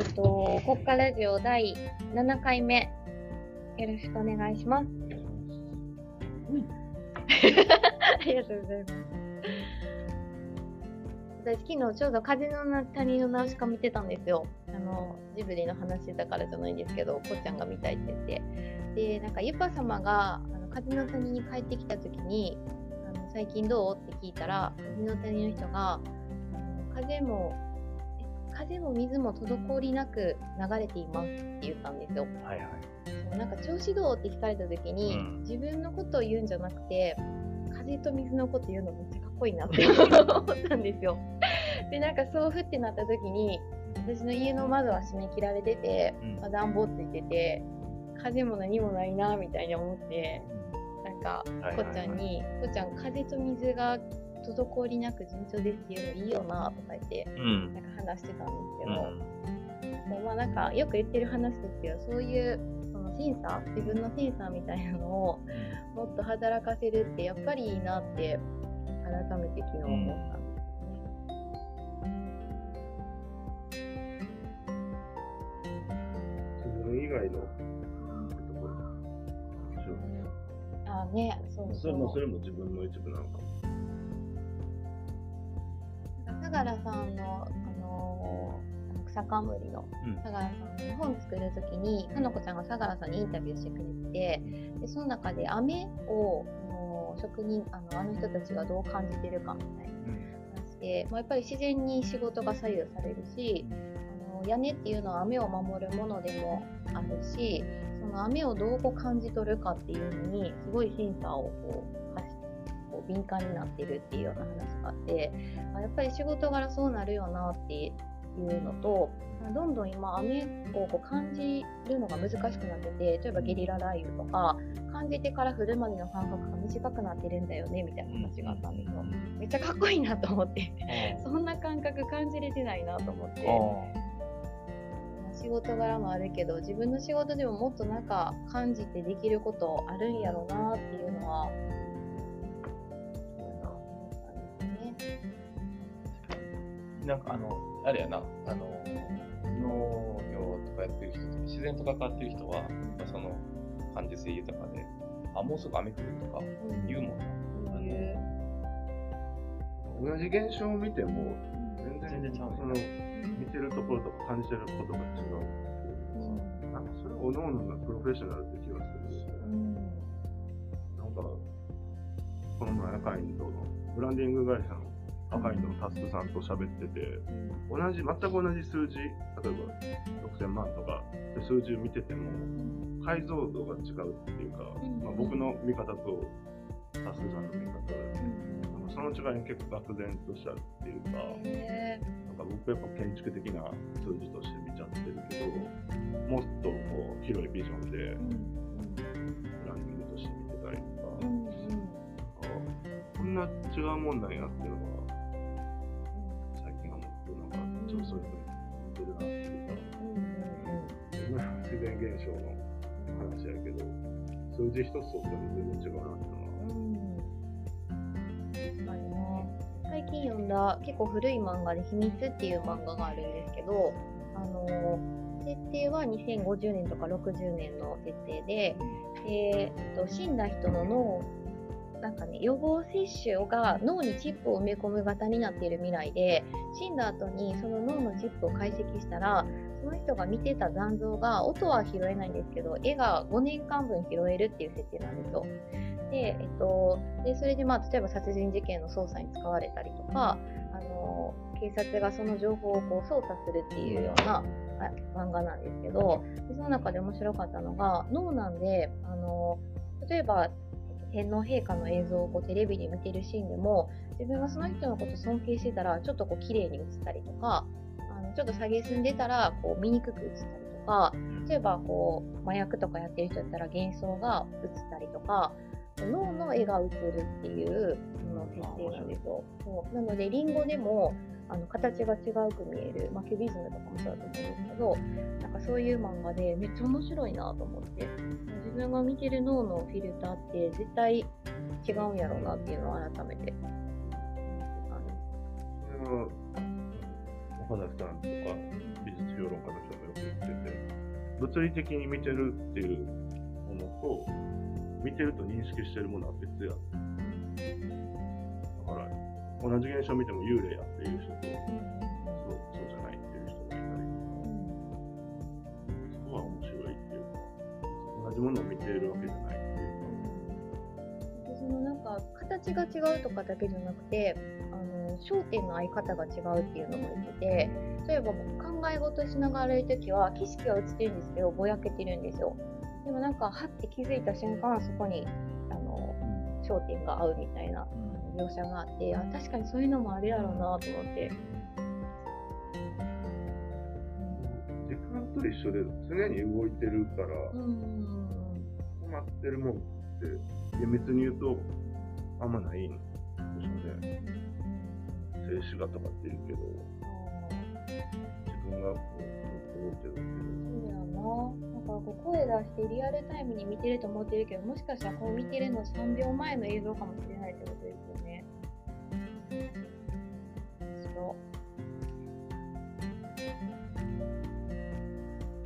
えっと、国家ラジオ第7回目、よろしくお願いします。ありがとうございます。私、昨日ちょうど風の谷のナウシカ見てたんですよ。あの、ジブリの話だからじゃないんですけど、こっちゃんが見たいって言って。で、なんか、ユパ様があの風の谷に帰ってきた時に、あの最近どう？って聞いたら、風の谷の人が、風も、え風も水も滞りなく流れていますって言ったんですよ。はいはい。なんか調子どうって聞かれた時に、うん自分のことを言うんじゃなくて風と水のこと言うのめっちゃかっこいいなって思ったんですよ。でなんかそうふってなった時に私の家の窓は閉め切られてて、うんまあ、暖房ついてて風も何もないなみたいに思ってなんかはいこっちゃんに「こっちゃん風と水が滞りなく順調ですっていうのいいよな」とか言ってうん。なんか話してたんですけど。うん。まあなんかよく言ってる話ですけどそういうそのセンサー自分のセンサーみたいなのをもっと働かせるってやっぱりいいなって改めて昨日思ったんですよね。自分以外のところあーねそうそそれもそうれも自分の一部なのかも。相良さんの、あのー草冠のうん。相良さんの本作る時にかのこちゃんが相良さんにインタビューしてくれてでその中で雨を、あのー職人あのあの人たちがどう感じてるかみたいな話で、まあ、やっぱり自然に仕事が左右されるしあの屋根っていうのは雨を守るものでもあるしその雨をどうこう感じ取るかっていうのにすごいセンサーをこう発しこう敏感になってるっていうような話があってあやっぱり仕事柄そうなるよなっていうのとどんどん今雨をこう感じるのが難しくなってて例えばゲリラ雷雨とか感じてから降るまでの間隔が短くなってるんだよねみたいな話があったんですよ。めっちゃかっこいいなと思ってそんな感覚感じれてないなと思って。仕事柄もあるけど自分の仕事でももっとなんか感じてできることあるんやろうなっていうのはなんかあの、あれやな、あの、農業とかやってる人とか、自然と関わってる人は、その感受性豊かで、あ、もうすぐ雨降るとか言うもんな。うん。同じ現象を見ても、全然全然ちゃうねその見てるところとか感じてることが違ううか。なんかそれは各々がプロフェッショナルって気がするし、うん。なんか、この前赤インドのブランディング会社の赤インドのタスクさんと喋ってて、同じ、全く同じ数字、例えば6000万とか、数字を見てても、解像度が違うっていうか、うん。まあ、僕の見方とタスクさんの見方で、その違いに結構愕然としちゃうっていうか、へなんか僕やっぱ建築的な数字として見ちゃってるけど、もっとこう広いビジョンでん。な違うもん。なん。やっていうのは最近思ってなん。かちょっとそういうふうに似てるなっていうか、うん。自然現象の話やけど数字一つとっても全然違うなっていうのは確かにね最近読ん。だ結構古い漫画で「秘密」っていう漫画があるん。ですけどあの設定は2050年とか60年の設定で、えーっと死ん。だ人の脳なんかね予防接種が脳にチップを埋め込む型になっている未来で死んだ後にその脳のチップを解析したらその人が見てた残像が音は拾えないんですけど絵が5年間分拾えるっていう設定なんですよ。で、えっと、でそれで、まあ、例えば殺人事件の捜査に使われたりとか、あの警察がその情報をこう操作するっていうような漫画なんですけどでその中で面白かったのが脳なんで、あの例えば天皇陛下の映像をこうテレビで見てるシーンでも自分がその人のこと尊敬してたらちょっとこう綺麗に映ったりとかあのちょっと下げすんでたらこう見にくく映ったりとか例えばこう麻薬とかやってる人だったら幻想が映ったりとか脳の絵が映るっていうあの設定なんですよ。そうなのでリンゴでもあの形が違うく見える、まあ、キュビズムとかもそうだと思うんですけどなんかそういう漫画でめっちゃ面白いなと思って自分が見てる脳のフィルターって絶対違うんやろうなっていうのを改めて思ってたんですそれは岡崎さんとか美術評論家の人もよく言ってて、物理的に見てるっていうものと、見てると認識してるものは別や。だから、同じ現象を見ても幽霊やっていう人と、じものを見ているわけじゃないっていう。か。のなんか形が違うとかだけじゃなくてあの焦点の合い方が違うっていうのも言ってて例えば考え事しながらいる時は景色は映ってるんですけどぼやけてるんですよ。でもなんかはって気づいた瞬間そこにあの焦点が合うみたいな描写があってあ確かにそういうのもあるやろうなと思って、時間と一緒で常に動いてるから、うん止まってるもんって厳密に言うとあんまないんですよね。静止画とかって言うけど、自分がこう思ってるそうだよな。だからこう声出してリアルタイムに見てると思ってるけど、もしかしたらこう見てるの3秒前の映像かもしれないってことですよね。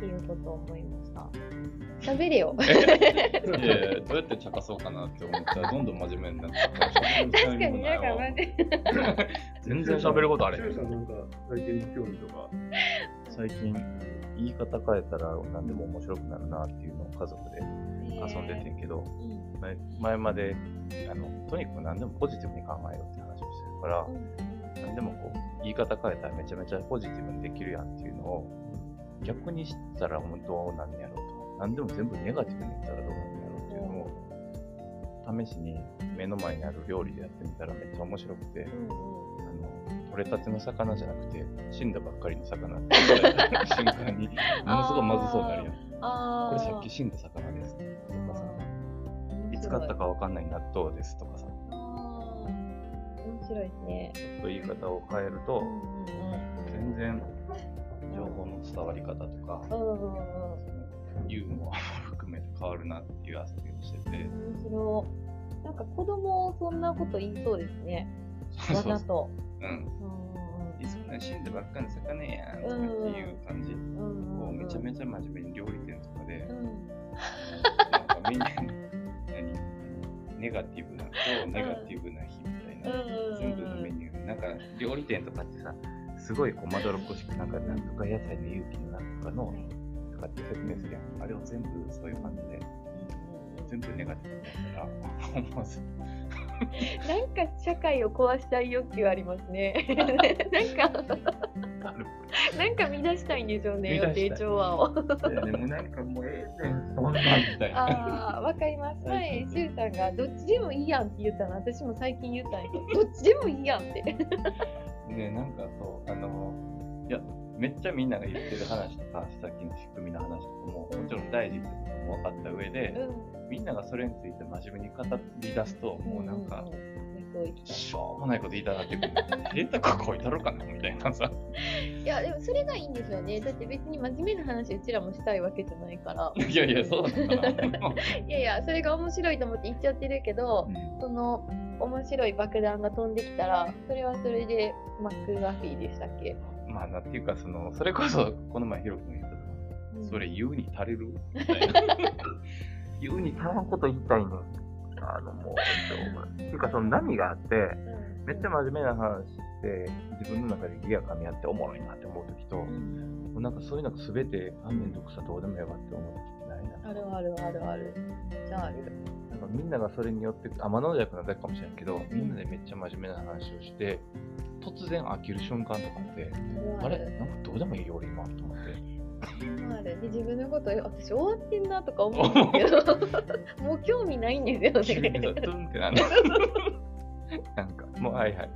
っていうことを思いました。喋れよ。いやいや、どうやって茶化そうかなって思ったら、どんどん真面目になって確かになんか 全然喋ることあれなんか最近の興味とか、最近、言い方変えたら何でも面白くなるなっていうのを家族で遊んでてんけど、うん。前前まであの、とにかく何でもポジティブに考えようって話をしてるから、何でもこう、言い方変えたらめちゃめちゃポジティブにできるやんっていうのを、逆にしたら本当は何やろうと。何でも全部ネガティブに言ったらどうなんやろうっていうのを、試しに目の前にある料理でやってみたらめっちゃ面白くて、あの取れたての魚じゃなくて、死んだばっかりの魚って言われた瞬間に、ものすごいまずそうになるやん。あーこれさっき死んだ魚ですとかさ、いつ買ったかわかんない納豆ですとかさ、面白いですね。ちょっと言い方を変えると全然情報の伝わり方とか、うんユーモアも含めて変わるなっていう遊びをしてて、面白い。なんか子供そんなこと言いそうですね。わざと。うん。うんいつもね、死んだばっかりの魚やんとかっていう感じ。うんうめちゃめちゃ真面目に料理店とかでう、ん。なんかメニュー、何？ネガティブなとネガティブな日みたいな、全部のメニュー、なんか料理店とかってさ、すごいこうまどろっこしく、なんかなんとか野菜の勇気のなんとかの、とかって説明するやん。あれを全部そういう感じで、全部ネガティブだら、思わず、なんか社会を壊したい欲求ありますね。なんか、なんか乱したいんでしょうね、予定調和を。でもなんかもうええねん、そんなんみたいな。ああ、わかります。前、しゅうさんがどっちでもいいやんって言ったの、私も最近言ったんやけど、どっちでもいいやんって。ねなんかそう、あの、いや、めっちゃみんなが言ってる話とか、さっきの仕組みの話とかも、もちろん大事ってことも分かった上で、みんながそれについて真面目に語り出すと、もうなんか、うんうんうんそう言ってたしょうもないこと言いたがってくる。変なここいたろかなみたいなさ。いや、でもそれがいいんですよね。だって別に真面目な話、うちらもしたいわけじゃないから。いやいや、そうだ な。いやいや、それが面白いと思って言っちゃってるけど、その面白い爆弾が飛んできたら、それはそれでマックガフィーでしたっけ、まあ、なんていうか、その、それこそ、この前、ヒロ君言ったとうんそれ言うに足りる？みたいな。言うに足らんこと言いたいの。あの、もう、っていうか、その波があって、うんめっちゃ真面目な話して、自分の中でギア噛み合っておもろいなって思うときと、もうなんかそういうのが全て、あ、めんどくさどうでもよかって思うときってないな。あるあるあるある。じゃあある。なんかみんながそれによって、天の弱なだけかもしれんけど、みんなでめっちゃ真面目な話をして、突然飽きる瞬間とかって、あれ？なんかどうでもいいよ、俺今、と思って。あるで自分のことえ私終わってんなとか思うんですけど もう興味ないんですよね。トゥンってな。なんか、もう、はいはい。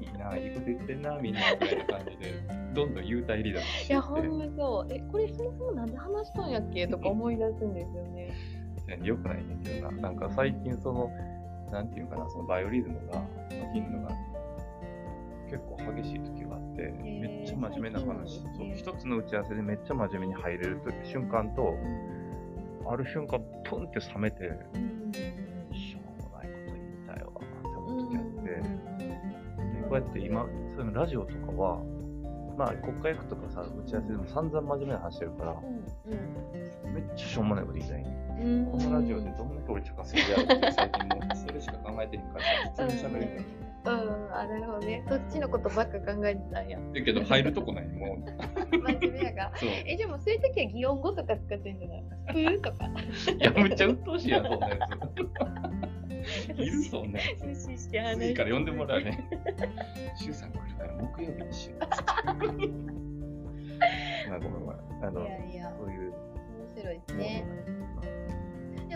いいな、いいこと言ってんな、みんな、みたいな感じで、どんどん幽体離脱しいやていってほんまそうえこれそもそもなんで話したんやっけとか思い出すんですよね。よくないねんけどな。なんか最近その、なんていうかな、そのバイオリズムが、頻度が結構激しい時があって、ー。めっちゃ真面目な話、そう一つの打ち合わせでめっちゃ真面目に入れる時瞬間と、ある瞬間、プンって冷めて、うん。しょうもないこと言いたいわってうん思う時あって、でこうやって今、そういうのラジオとかは、まあ国家役とかさ、打ち合わせでも散々真面目な話してるから、うんめっちゃしょうもないこと言いたい。ね。うん。このラジオでどんだけ俺茶化せるやろって最近もうそれしか考えてへんから、普通に喋れるうん、あ、なるほどね。そっちのことばっか考えてたんや。だけど入るとこない。もう、真面目やが。そう。え、でもそういう時は擬音語とか使ってんじゃないふーとか。いや、めっちゃ鬱陶しいやん、そんなやつ。いるそんなやつ。して話次から呼んでもらうね。シュウさん来るから木曜日にしよう。まあごめんごめん。あの、いやいや、そういう。面白いですね。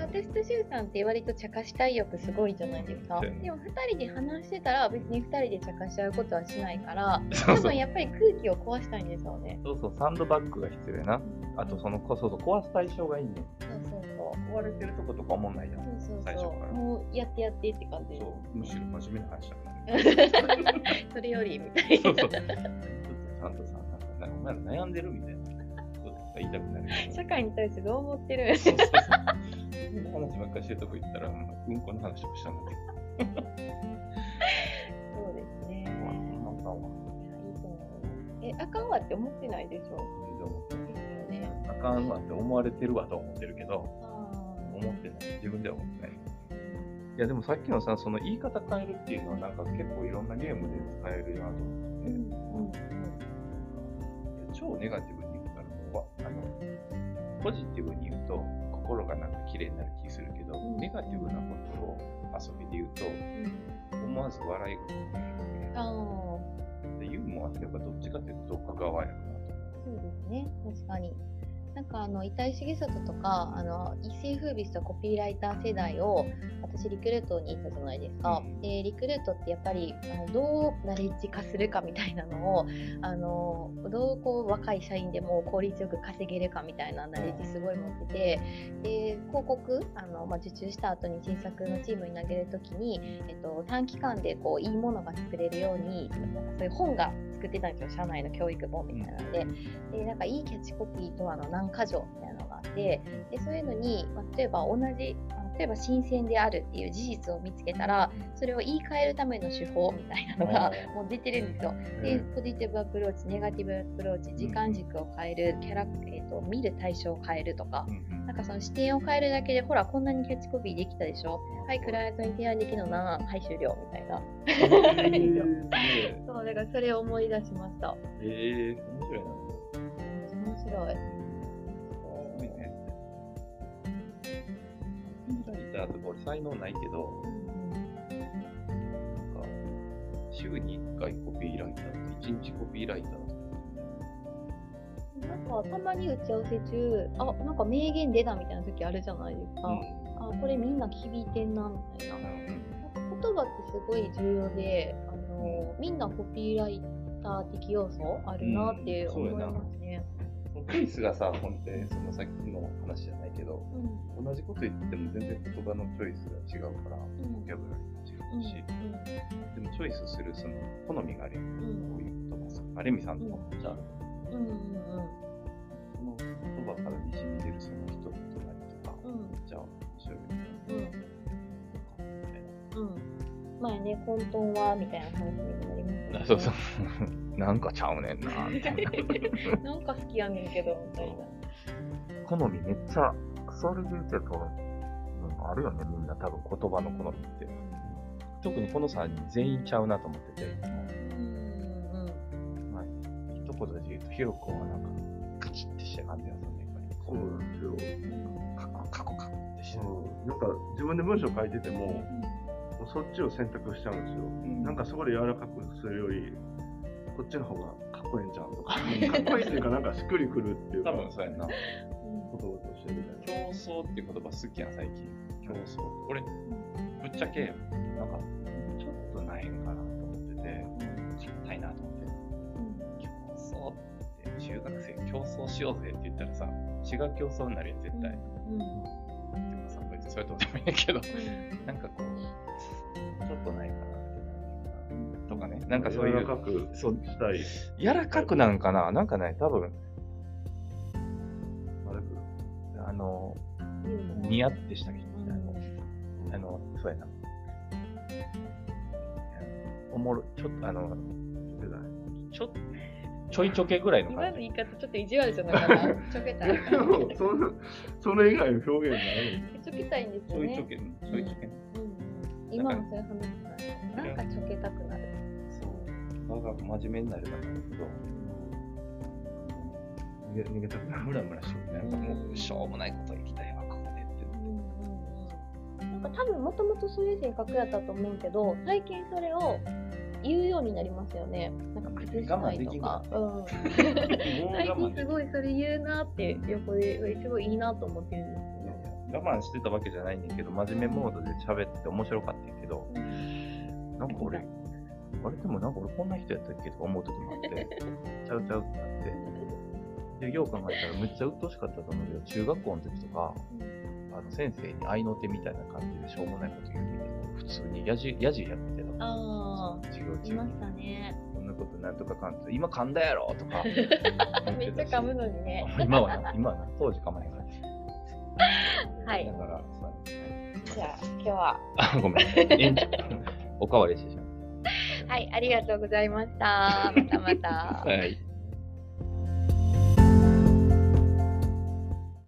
で私とシュウさんって割と茶化したい欲すごいじゃないですか。でも2人で話してたら別に2人で茶化しちゃうことはしないから、多分。やっぱり空気を壊したいんですよね。そうそう、サンドバッグが必要やな。あと、その、こそうそう、壊す対象がいいね。そうそうそう。壊れてるとことか思んないやん。そうそうそう。もうやってやってって感じ。そう、むしろ真面目な話だから。それよりみたいな。そうそう。ちゃんとさ、なんか、お前ら悩んでるみたいな言いたくなる。社会に対してどう思ってる？そうそうそう。そんな話ばっかりしてるとこ行ったら、うんこの話をしたので。そうですね。まあ、なんかは、いやいいと思う。え、あかんわって思ってないでしょ。あかんわって思われてるわとは思ってるけど、あ思ってない。自分では思ってない。いや、でもさっきのさ、その言い方変えるっていうのは、なんか結構いろんなゲームで使えるなと思ってて、うんうん超ネガティブに言ったらあの、ポジティブに言うと、心がなんか綺麗になる気するけど、うんネガティブなことを遊びで言うと、うん思わず笑いが起きるああ。でユーモアってやっぱどっちかっていうと独学側やろなと。そうですね、確かに。なんかあの、遺体重里とか、あの、一世風靡したコピーライター世代を、私リクルートに行ったじゃないですか。うんで、リクルートってやっぱり、あのどうナレッジ化するかみたいなのを、あの、どうこう若い社員でも効率よく稼げるかみたいなナレッジすごい持ってて、で、広告、あの、まあ、受注した後に新作のチームに投げるときに、えっと、短期間でこう、いいものが作れるように、そういう本が作ってたんですよ、社内の教育本みたいなので。でなんかいいキャッチコピーとあの何箇条みたいなのがあって。でそういうのに、まあ例えば同じあ例えば新鮮であるっていう事実を見つけたらそれを言い換えるための手法みたいなのがもう出てるんですよ。でポジティブアプローチネガティブアプローチ時間軸を変えるキャラ、えー、と見る対象を変えるとかなんかその視点を変えるだけでほらこんなにキャッチコピーできたでしょ？はいクライアントに提案できるのなはい終了みたいな。え そうだからそれを思い出しました。えー、面白いな。面白いライターとか俺才能ないけど、なんか週に1回コピーライターと1日コピーライターなんかたまに打ち合わせ中、あ、なんか名言出たみたいな時あるじゃないですか。あ、これみんな響いてんな、みたいな。なんか言葉ってすごい重要で、あの、みんなコピーライター的要素あるなって思いますね。ペースがさ、ほんって、そのさっきの話じゃないけど、うん。同じこと言っても全然言葉のチョイスが違うから、うん。ボキャブラリーがうん。違うし、でもチョイスするその好みがあるよね。うん。こういう言葉さ。あレミさんとかもじゃあ、うん。うん。その言葉からにじみ出るその人となりとか、うん。じゃあ面白いよね。うん。前ね、混沌はみたいな話にもなりましたねあそうそう。なんかちゃうねんな、みたいな。なんか好きやねんけど、みたいな。好みめっちゃ、それで言うと、うん、あるよね、みんな多分言葉の好みって。特にこの3人全員ちゃうなと思ってて、うん。うん。まあ、一言で言うと、ヒロ君はなんか、カチッてして感じがするね、やっぱり。そうなんですよ。カコカコカコってしてる。うんなんか自分で文章書いてても、もうそっちを選択しちゃうんですよ。んなんかそこで柔らかくするより、こっちの方がかっこええんちゃうんとか、かっこいいっていうか、なんかしっくりくるっていうか、多分そうやんな。言葉としてみたいな。競争っていう言葉好きやん、最近。競争。これ、ぶっちゃけ、なんか、ちょっとないんかなと思ってて、ちょっとないなと思って。競争って、中学生競争しようぜって言ったらさ、違う競争になるよ、絶対。うん。でもさ、別にそれとでもいいけど、なんかこう、ちょっとないかなってとかね、なんかそういう、柔らかくそうしたい。柔らかくなんかな？なんかね、多分、あの、うん。ニヤってした人みたいな。うんあの、そうやな。おもろ、ちょっと、あの。ちょっと、ちょいちょけぐらいの。今の言い方ちょっと意地悪じゃなかった？ちょけた？い。そのそれ以外の表現ないちょけたいんですよね。ちょいちょけ、ちょいちょけ。うんうん今もそういう話なんかちょけたくなる。そう。なんか真面目になるだけど、逃げ逃げたくなるムラムラしよう。なんかもう、しょうもないこと言いたいわ、ここでって。うんうんうんなんか多分もともとそういう性格やったと思うけど、最近それを言うようになりますよね。なんか崩したいとか。うん。最近すごいそれ言うなって横ですごいいいなと思ってるんですいやいや我慢してたわけじゃないんだけど、真面目モードで喋って面白かったけど、なんか俺、あれでもなんか俺こんな人やったっけとか思う時もあって、ちゃうちゃうってなって。で、よう考えたらむっちゃ鬱陶しかったと思うけど、中学校の時とか、あの先生に合いの手みたいな感じでしょうもないこと言うけど、普通にやじ、やじやってた。ああ、いまし。たね。こんなことなんとかかんと、今噛んだやろとか。めっちゃ噛むのにね。今はな、今はな、当時噛まへんから。はいだ。から、じゃあ今日はあ、ごめん。おかわりしてしまっはいありがとうございました。またまたた。。はい。